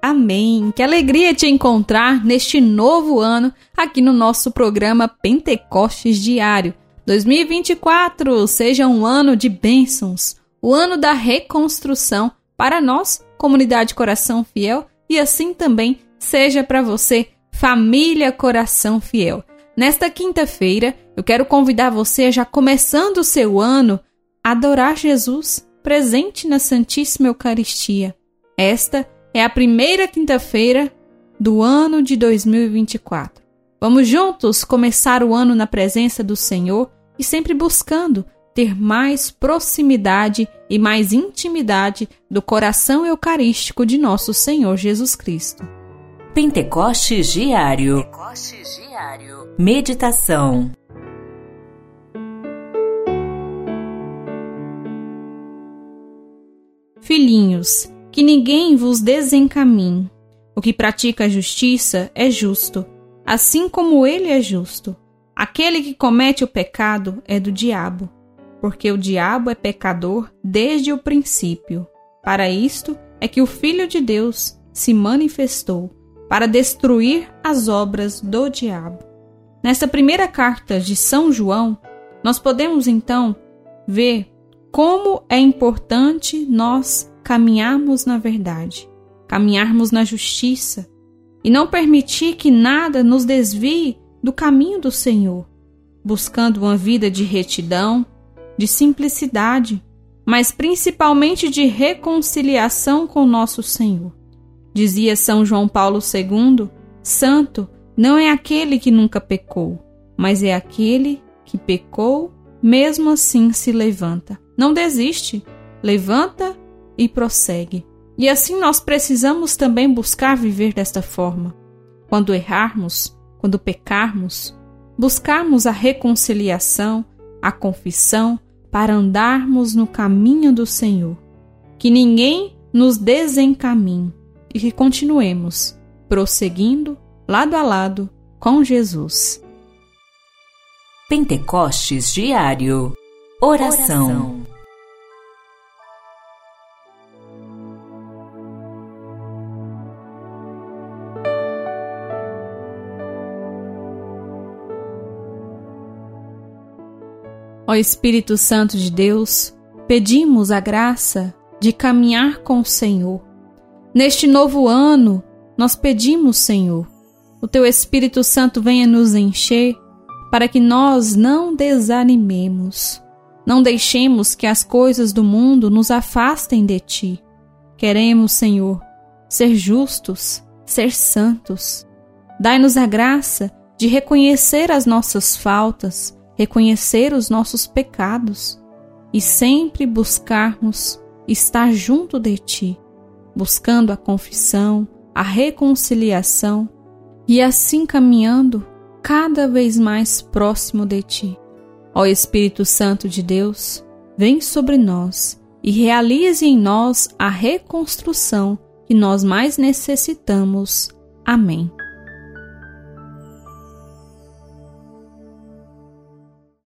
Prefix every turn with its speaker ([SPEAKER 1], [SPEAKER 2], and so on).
[SPEAKER 1] Amém. Que alegria te encontrar neste novo ano aqui no nosso programa Pentecostes Diário. 2024 seja um ano de bênçãos, o ano da reconstrução para nós, comunidade Coração Fiel, e assim também seja para você, família Coração Fiel. Nesta quinta-feira, eu quero convidar você, já começando o seu ano, a adorar Jesus presente na Santíssima Eucaristia. Esta é a primeira quinta-feira do ano de 2024. Vamos juntos começar o ano na presença do Senhor e sempre buscando ter mais proximidade e mais intimidade do coração eucarístico de nosso Senhor Jesus Cristo.
[SPEAKER 2] Pentecostes Diário. Pentecostes Diário. Meditação.
[SPEAKER 1] Filhinhos, que ninguém vos desencaminhe. O que pratica a justiça é justo, assim como ele é justo. Aquele que comete o pecado é do diabo, porque o diabo é pecador desde o princípio. Para isto é que o Filho de Deus se manifestou, para destruir as obras do diabo. Nesta primeira carta de São João, nós podemos então ver como é importante nós caminharmos na verdade, caminharmos na justiça e não permitir que nada nos desvie do caminho do Senhor, buscando uma vida de retidão, de simplicidade, mas principalmente de reconciliação com nosso Senhor. Dizia São João Paulo II: Santo não é aquele que nunca pecou, mas é aquele que pecou, mesmo assim se levanta não desiste, levanta e prossegue. E assim nós precisamos também buscar viver desta forma. Quando errarmos, quando pecarmos, buscarmos a reconciliação, a confissão, para andarmos no caminho do Senhor. Que ninguém nos desencaminhe e que continuemos prosseguindo lado a lado com Jesus.
[SPEAKER 2] Pentecostes Diário Oração.
[SPEAKER 1] Ó Espírito Santo de Deus, pedimos a graça de caminhar com o Senhor. Neste novo ano, nós pedimos, Senhor, o Teu Espírito Santo venha nos encher para que nós não desanimemos não deixemos que as coisas do mundo nos afastem de ti. Queremos, Senhor, ser justos, ser santos. Dai-nos a graça de reconhecer as nossas faltas, reconhecer os nossos pecados e sempre buscarmos estar junto de ti, buscando a confissão, a reconciliação e assim caminhando cada vez mais próximo de ti. Ó Espírito Santo de Deus, vem sobre nós e realize em nós a reconstrução que nós mais necessitamos. Amém.